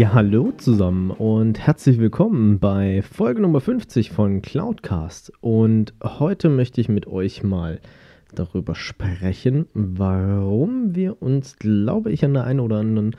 Ja, hallo zusammen und herzlich willkommen bei Folge Nummer 50 von Cloudcast. Und heute möchte ich mit euch mal darüber sprechen, warum wir uns, glaube ich, an der einen oder anderen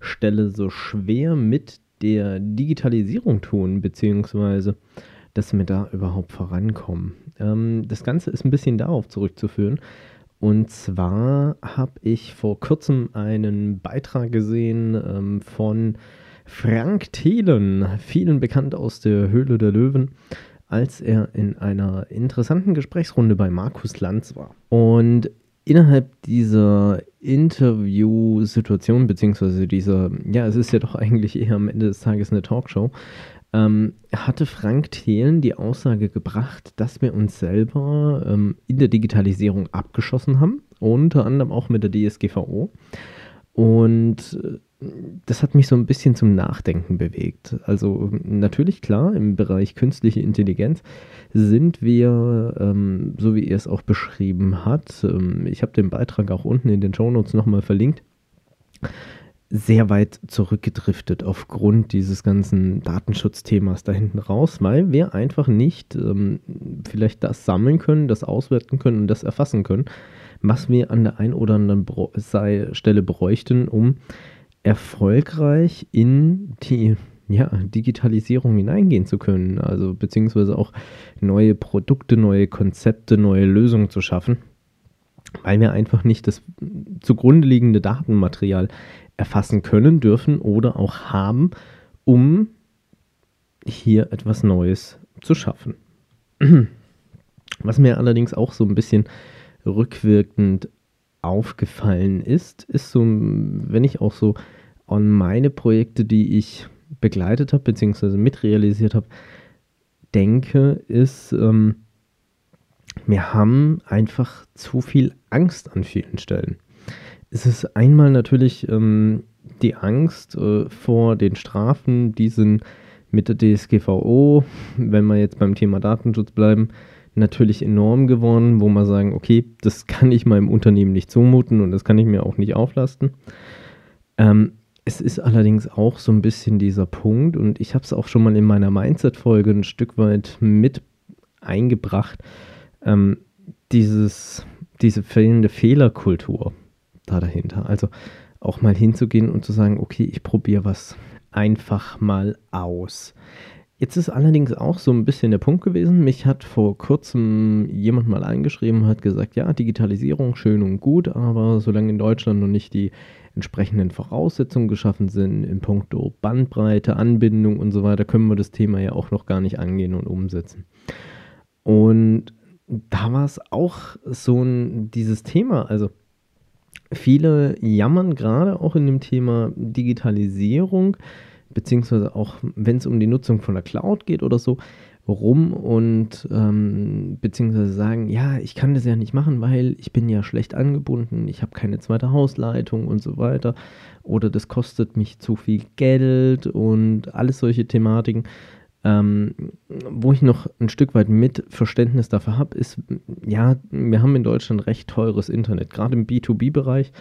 Stelle so schwer mit der Digitalisierung tun, beziehungsweise dass wir da überhaupt vorankommen. Ähm, das Ganze ist ein bisschen darauf zurückzuführen. Und zwar habe ich vor kurzem einen Beitrag gesehen ähm, von Frank Thelen, vielen bekannt aus der Höhle der Löwen, als er in einer interessanten Gesprächsrunde bei Markus Lanz war. Und innerhalb dieser Interviewsituation, beziehungsweise dieser, ja, es ist ja doch eigentlich eher am Ende des Tages eine Talkshow, ähm, hatte Frank Thelen die Aussage gebracht, dass wir uns selber ähm, in der Digitalisierung abgeschossen haben, unter anderem auch mit der DSGVO. Und äh, das hat mich so ein bisschen zum Nachdenken bewegt. Also natürlich klar, im Bereich künstliche Intelligenz sind wir, ähm, so wie er es auch beschrieben hat, ähm, ich habe den Beitrag auch unten in den Shownotes nochmal verlinkt, sehr weit zurückgedriftet aufgrund dieses ganzen Datenschutzthemas da hinten raus, weil wir einfach nicht ähm, vielleicht das sammeln können, das auswerten können und das erfassen können, was wir an der einen oder anderen Bro Stelle bräuchten, um erfolgreich in die ja, Digitalisierung hineingehen zu können. Also beziehungsweise auch neue Produkte, neue Konzepte, neue Lösungen zu schaffen, weil wir einfach nicht das zugrunde liegende Datenmaterial erfassen können, dürfen oder auch haben, um hier etwas Neues zu schaffen. Was mir allerdings auch so ein bisschen rückwirkend aufgefallen ist, ist so, wenn ich auch so an meine Projekte, die ich begleitet habe, beziehungsweise mitrealisiert habe, denke, ist, ähm, wir haben einfach zu viel Angst an vielen Stellen. Es ist einmal natürlich ähm, die Angst äh, vor den Strafen, die sind mit der DSGVO, wenn wir jetzt beim Thema Datenschutz bleiben, natürlich enorm geworden, wo man sagen, okay, das kann ich meinem Unternehmen nicht zumuten und das kann ich mir auch nicht auflasten. Ähm, es ist allerdings auch so ein bisschen dieser Punkt und ich habe es auch schon mal in meiner Mindset-Folge ein Stück weit mit eingebracht, ähm, dieses, diese fehlende Fehlerkultur da dahinter. Also auch mal hinzugehen und zu sagen, okay, ich probiere was einfach mal aus. Jetzt ist allerdings auch so ein bisschen der Punkt gewesen, mich hat vor kurzem jemand mal eingeschrieben, hat gesagt, ja, Digitalisierung schön und gut, aber solange in Deutschland noch nicht die entsprechenden Voraussetzungen geschaffen sind in puncto Bandbreite, Anbindung und so weiter, können wir das Thema ja auch noch gar nicht angehen und umsetzen. Und da war es auch so ein, dieses Thema, also viele jammern gerade auch in dem Thema Digitalisierung, beziehungsweise auch wenn es um die Nutzung von der Cloud geht oder so, rum und ähm, beziehungsweise sagen, ja, ich kann das ja nicht machen, weil ich bin ja schlecht angebunden, ich habe keine zweite Hausleitung und so weiter oder das kostet mich zu viel Geld und alles solche Thematiken. Ähm, wo ich noch ein Stück weit mit Verständnis dafür habe, ist, ja, wir haben in Deutschland recht teures Internet, gerade im B2B-Bereich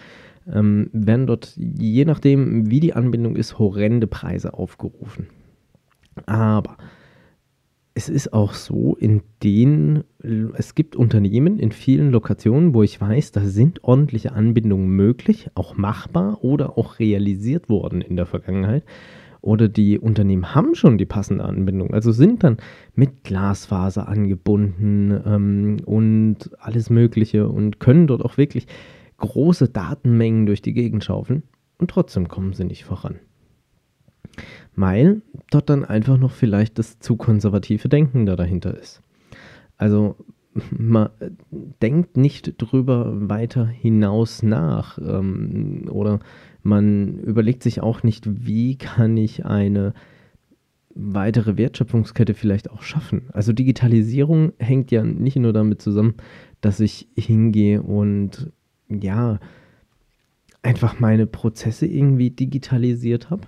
ähm, werden dort, je nachdem, wie die Anbindung ist, horrende Preise aufgerufen. Aber es ist auch so, in denen es gibt Unternehmen in vielen Lokationen, wo ich weiß, da sind ordentliche Anbindungen möglich, auch machbar oder auch realisiert worden in der Vergangenheit. Oder die Unternehmen haben schon die passende Anbindung, also sind dann mit Glasfaser angebunden ähm, und alles Mögliche und können dort auch wirklich große Datenmengen durch die Gegend schaufeln und trotzdem kommen sie nicht voran weil dort dann einfach noch vielleicht das zu konservative Denken da dahinter ist. Also man denkt nicht drüber weiter hinaus nach ähm, oder man überlegt sich auch nicht, wie kann ich eine weitere Wertschöpfungskette vielleicht auch schaffen. Also Digitalisierung hängt ja nicht nur damit zusammen, dass ich hingehe und ja, einfach meine Prozesse irgendwie digitalisiert habe,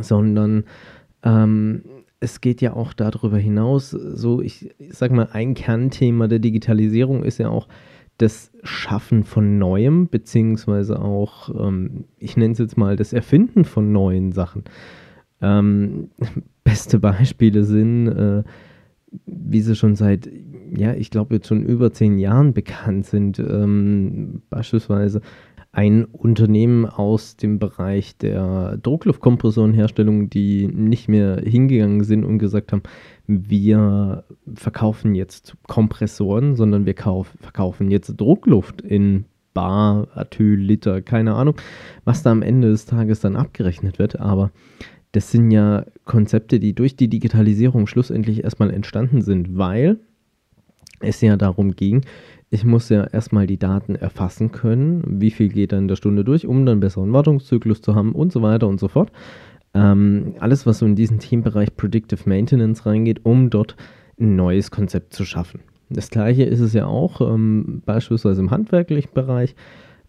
sondern ähm, es geht ja auch darüber hinaus, so ich, ich sag mal, ein Kernthema der Digitalisierung ist ja auch das Schaffen von Neuem, beziehungsweise auch, ähm, ich nenne es jetzt mal, das Erfinden von neuen Sachen. Ähm, beste Beispiele sind, äh, wie sie schon seit, ja, ich glaube jetzt schon über zehn Jahren bekannt sind. Ähm, beispielsweise ein Unternehmen aus dem Bereich der Druckluftkompressorenherstellung, die nicht mehr hingegangen sind und gesagt haben, wir verkaufen jetzt Kompressoren, sondern wir kauf, verkaufen jetzt Druckluft in Bar, Atyl, Liter, keine Ahnung, was da am Ende des Tages dann abgerechnet wird. Aber das sind ja Konzepte, die durch die Digitalisierung schlussendlich erstmal entstanden sind, weil es ja darum ging, ich muss ja erstmal die Daten erfassen können, wie viel geht dann in der Stunde durch, um dann besseren Wartungszyklus zu haben und so weiter und so fort. Ähm, alles, was so in diesen Themenbereich Predictive Maintenance reingeht, um dort ein neues Konzept zu schaffen. Das gleiche ist es ja auch ähm, beispielsweise im handwerklichen Bereich.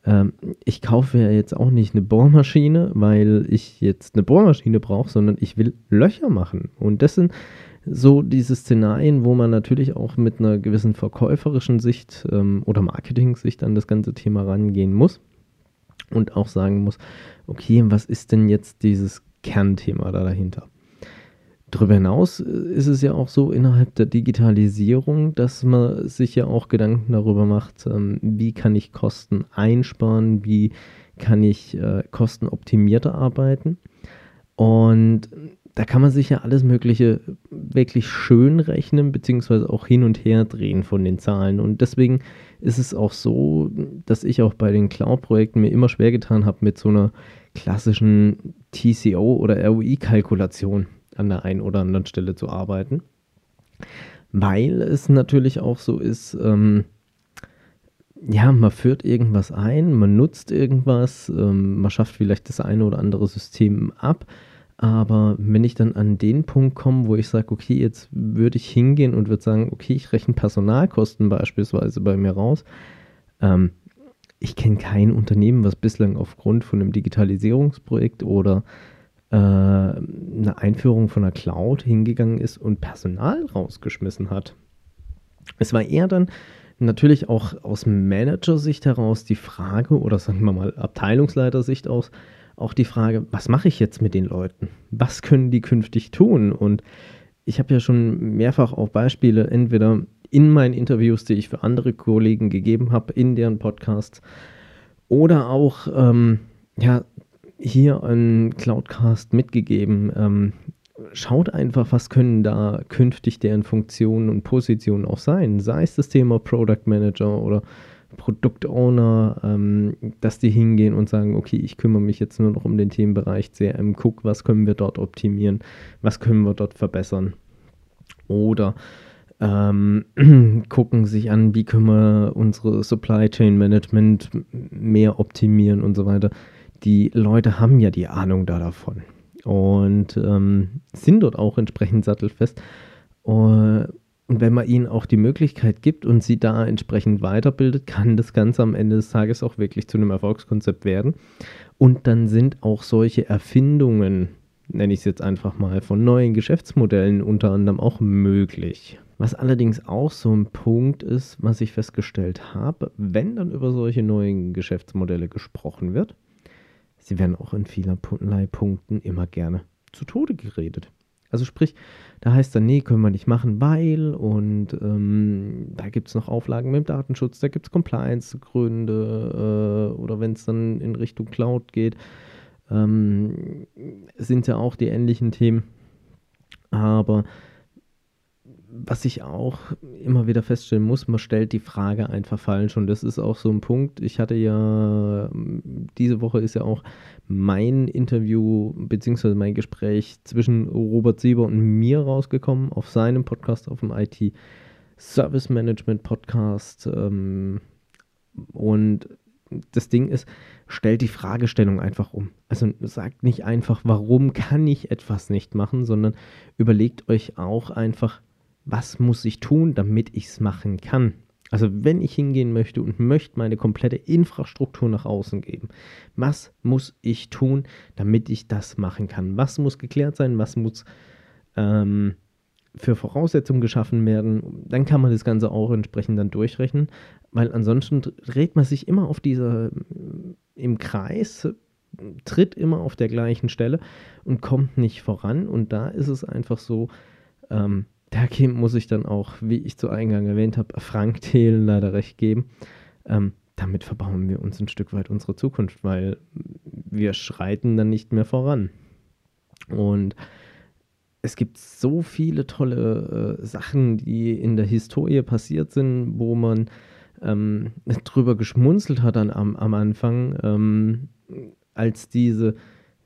Ähm, ich kaufe ja jetzt auch nicht eine Bohrmaschine, weil ich jetzt eine Bohrmaschine brauche, sondern ich will Löcher machen. Und das sind so diese Szenarien, wo man natürlich auch mit einer gewissen verkäuferischen Sicht ähm, oder Marketing-Sicht an das ganze Thema rangehen muss und auch sagen muss, okay, was ist denn jetzt dieses Kernthema da dahinter? Darüber hinaus äh, ist es ja auch so innerhalb der Digitalisierung, dass man sich ja auch Gedanken darüber macht, ähm, wie kann ich Kosten einsparen, wie kann ich äh, kostenoptimierter arbeiten. Und da kann man sich ja alles Mögliche wirklich schön rechnen, beziehungsweise auch hin und her drehen von den Zahlen. Und deswegen ist es auch so, dass ich auch bei den Cloud-Projekten mir immer schwer getan habe mit so einer klassischen TCO oder ROI-Kalkulation an der einen oder anderen Stelle zu arbeiten. Weil es natürlich auch so ist, ähm, ja, man führt irgendwas ein, man nutzt irgendwas, ähm, man schafft vielleicht das eine oder andere System ab aber wenn ich dann an den Punkt komme, wo ich sage, okay, jetzt würde ich hingehen und würde sagen, okay, ich rechne Personalkosten beispielsweise bei mir raus. Ähm, ich kenne kein Unternehmen, was bislang aufgrund von einem Digitalisierungsprojekt oder äh, einer Einführung von einer Cloud hingegangen ist und Personal rausgeschmissen hat. Es war eher dann natürlich auch aus Manager-Sicht heraus die Frage, oder sagen wir mal Abteilungsleiter-Sicht aus, auch die Frage, was mache ich jetzt mit den Leuten? Was können die künftig tun? Und ich habe ja schon mehrfach auch Beispiele, entweder in meinen Interviews, die ich für andere Kollegen gegeben habe, in deren Podcasts, oder auch ähm, ja, hier ein Cloudcast mitgegeben. Ähm, schaut einfach, was können da künftig deren Funktionen und Positionen auch sein. Sei es das Thema Product Manager oder Produktowner, ähm, dass die hingehen und sagen, okay, ich kümmere mich jetzt nur noch um den Themenbereich CRM, guck, was können wir dort optimieren, was können wir dort verbessern. Oder ähm, gucken sich an, wie können wir unsere Supply Chain Management mehr optimieren und so weiter. Die Leute haben ja die Ahnung da davon und ähm, sind dort auch entsprechend sattelfest. Uh, und wenn man ihnen auch die Möglichkeit gibt und sie da entsprechend weiterbildet, kann das Ganze am Ende des Tages auch wirklich zu einem Erfolgskonzept werden. Und dann sind auch solche Erfindungen, nenne ich es jetzt einfach mal, von neuen Geschäftsmodellen unter anderem auch möglich. Was allerdings auch so ein Punkt ist, was ich festgestellt habe, wenn dann über solche neuen Geschäftsmodelle gesprochen wird, sie werden auch in vielerlei Punkten immer gerne zu Tode geredet. Also sprich, da heißt dann, nee, können wir nicht machen, weil und ähm, da gibt es noch Auflagen mit dem Datenschutz, da gibt es Compliance-Gründe äh, oder wenn es dann in Richtung Cloud geht, ähm, sind ja auch die ähnlichen Themen. Aber was ich auch immer wieder feststellen muss, man stellt die Frage einfach falsch und das ist auch so ein Punkt. Ich hatte ja, diese Woche ist ja auch mein Interview bzw. mein Gespräch zwischen Robert Sieber und mir rausgekommen auf seinem Podcast auf dem IT Service Management Podcast. Ähm, und das Ding ist, stellt die Fragestellung einfach um. Also sagt nicht einfach, warum kann ich etwas nicht machen, sondern überlegt euch auch einfach, was muss ich tun, damit ich es machen kann. Also wenn ich hingehen möchte und möchte meine komplette Infrastruktur nach außen geben, was muss ich tun, damit ich das machen kann? Was muss geklärt sein? Was muss ähm, für Voraussetzungen geschaffen werden? Dann kann man das Ganze auch entsprechend dann durchrechnen, weil ansonsten dreht man sich immer auf dieser im Kreis, tritt immer auf der gleichen Stelle und kommt nicht voran. Und da ist es einfach so, ähm, da muss ich dann auch, wie ich zu Eingang erwähnt habe, Frank Thelen leider recht geben. Ähm, damit verbauen wir uns ein Stück weit unsere Zukunft, weil wir schreiten dann nicht mehr voran. Und es gibt so viele tolle äh, Sachen, die in der Historie passiert sind, wo man ähm, drüber geschmunzelt hat dann am, am Anfang, ähm, als diese,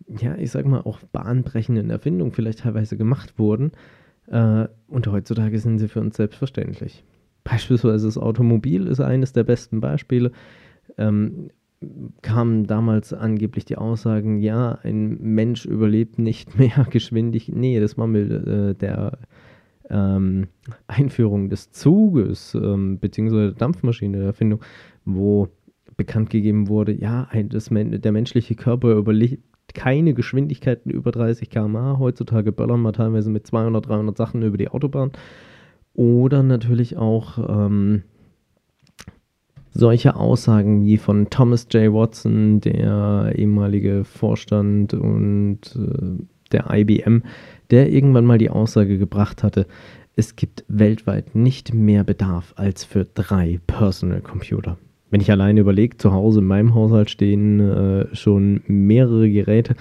ja, ich sag mal, auch bahnbrechenden Erfindungen vielleicht teilweise gemacht wurden. Äh, und heutzutage sind sie für uns selbstverständlich. Beispielsweise das Automobil ist eines der besten Beispiele. Ähm, kamen damals angeblich die Aussagen, ja, ein Mensch überlebt nicht mehr Geschwindigkeit. Nee, das war mit äh, der ähm, Einführung des Zuges ähm, beziehungsweise der Dampfmaschine, der Erfindung, wo bekannt gegeben wurde, ja, ein, das, der menschliche Körper überlebt keine Geschwindigkeiten über 30 km/h. Heutzutage böllern wir teilweise mit 200, 300 Sachen über die Autobahn. Oder natürlich auch ähm, solche Aussagen wie von Thomas J. Watson, der ehemalige Vorstand und äh, der IBM, der irgendwann mal die Aussage gebracht hatte, es gibt weltweit nicht mehr Bedarf als für drei Personal Computer wenn ich alleine überlege, zu Hause in meinem Haushalt stehen äh, schon mehrere Geräte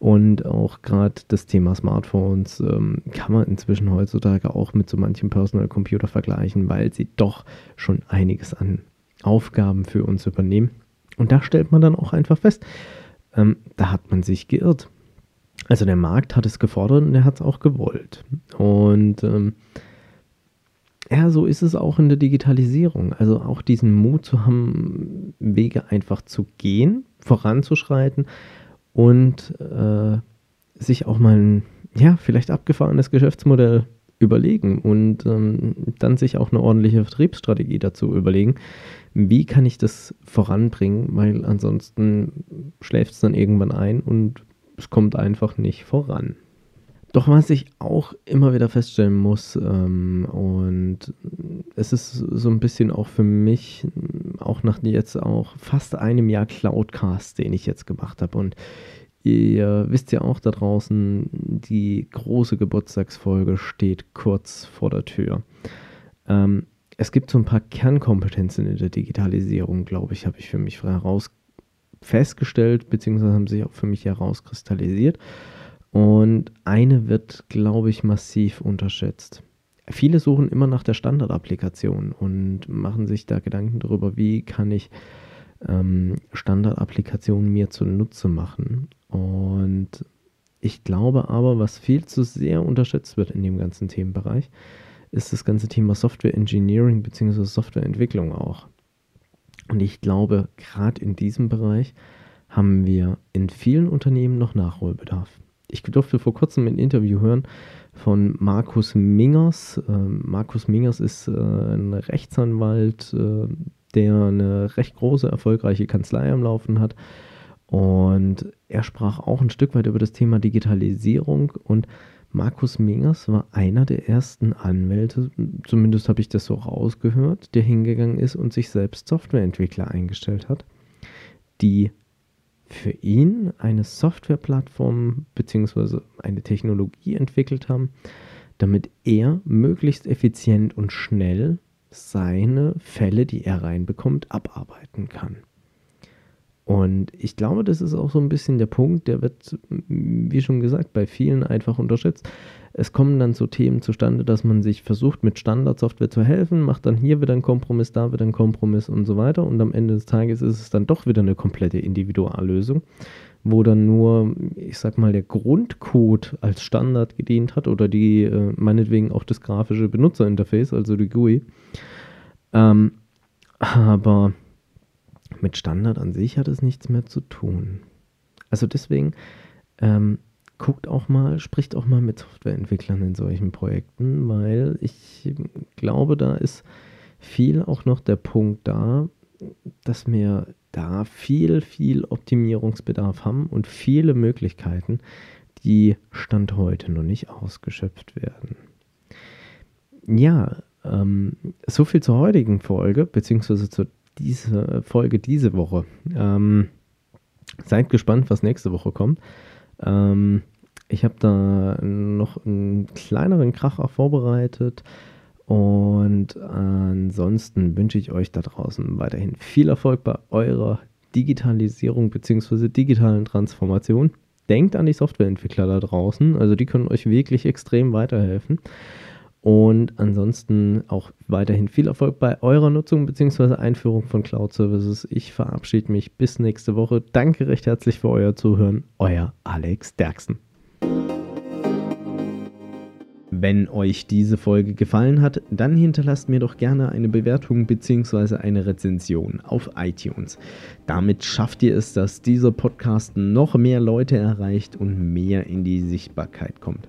und auch gerade das Thema Smartphones ähm, kann man inzwischen heutzutage auch mit so manchem Personal Computer vergleichen, weil sie doch schon einiges an Aufgaben für uns übernehmen. Und da stellt man dann auch einfach fest, ähm, da hat man sich geirrt. Also der Markt hat es gefordert und er hat es auch gewollt. Und ähm, ja, so ist es auch in der Digitalisierung. Also auch diesen Mut zu haben, Wege einfach zu gehen, voranzuschreiten und äh, sich auch mal ein, ja, vielleicht abgefahrenes Geschäftsmodell überlegen und ähm, dann sich auch eine ordentliche Vertriebsstrategie dazu überlegen. Wie kann ich das voranbringen? Weil ansonsten schläft es dann irgendwann ein und es kommt einfach nicht voran. Doch was ich auch immer wieder feststellen muss, ähm, und es ist so ein bisschen auch für mich, auch nach jetzt auch fast einem Jahr Cloudcast, den ich jetzt gemacht habe. Und ihr wisst ja auch da draußen, die große Geburtstagsfolge steht kurz vor der Tür. Ähm, es gibt so ein paar Kernkompetenzen in der Digitalisierung, glaube ich, habe ich für mich heraus festgestellt, beziehungsweise haben sich auch für mich herauskristallisiert. Und eine wird, glaube ich, massiv unterschätzt. Viele suchen immer nach der Standardapplikation und machen sich da Gedanken darüber, wie kann ich ähm, Standardapplikationen mir zunutze machen. Und ich glaube aber, was viel zu sehr unterschätzt wird in dem ganzen Themenbereich, ist das ganze Thema Software Engineering bzw. Softwareentwicklung auch. Und ich glaube, gerade in diesem Bereich haben wir in vielen Unternehmen noch Nachholbedarf ich durfte vor kurzem ein Interview hören von Markus Mingers. Ähm, Markus Mingers ist äh, ein Rechtsanwalt, äh, der eine recht große, erfolgreiche Kanzlei am Laufen hat. Und er sprach auch ein Stück weit über das Thema Digitalisierung und Markus Mingers war einer der ersten Anwälte, zumindest habe ich das so rausgehört, der hingegangen ist und sich selbst Softwareentwickler eingestellt hat, die für ihn eine Softwareplattform bzw. eine Technologie entwickelt haben, damit er möglichst effizient und schnell seine Fälle, die er reinbekommt, abarbeiten kann. Und ich glaube, das ist auch so ein bisschen der Punkt, der wird, wie schon gesagt, bei vielen einfach unterschätzt. Es kommen dann so Themen zustande, dass man sich versucht, mit Standardsoftware zu helfen, macht dann hier wieder einen Kompromiss, da wieder einen Kompromiss und so weiter. Und am Ende des Tages ist es dann doch wieder eine komplette Individuallösung, wo dann nur, ich sag mal, der Grundcode als Standard gedient hat oder die, äh, meinetwegen auch das grafische Benutzerinterface, also die GUI. Ähm, aber mit Standard an sich hat es nichts mehr zu tun. Also deswegen ähm, guckt auch mal, spricht auch mal mit Softwareentwicklern in solchen Projekten, weil ich glaube, da ist viel auch noch der Punkt da, dass wir da viel, viel Optimierungsbedarf haben und viele Möglichkeiten, die Stand heute noch nicht ausgeschöpft werden. Ja, ähm, so viel zur heutigen Folge, beziehungsweise zu dieser Folge diese Woche. Ähm, seid gespannt, was nächste Woche kommt. Ähm, ich habe da noch einen kleineren Kracher vorbereitet. Und ansonsten wünsche ich euch da draußen weiterhin viel Erfolg bei eurer Digitalisierung bzw. digitalen Transformation. Denkt an die Softwareentwickler da draußen, also die können euch wirklich extrem weiterhelfen. Und ansonsten auch weiterhin viel Erfolg bei eurer Nutzung bzw. Einführung von Cloud Services. Ich verabschiede mich bis nächste Woche. Danke recht herzlich für euer Zuhören. Euer Alex Derksen. Wenn euch diese Folge gefallen hat, dann hinterlasst mir doch gerne eine Bewertung bzw. eine Rezension auf iTunes. Damit schafft ihr es, dass dieser Podcast noch mehr Leute erreicht und mehr in die Sichtbarkeit kommt.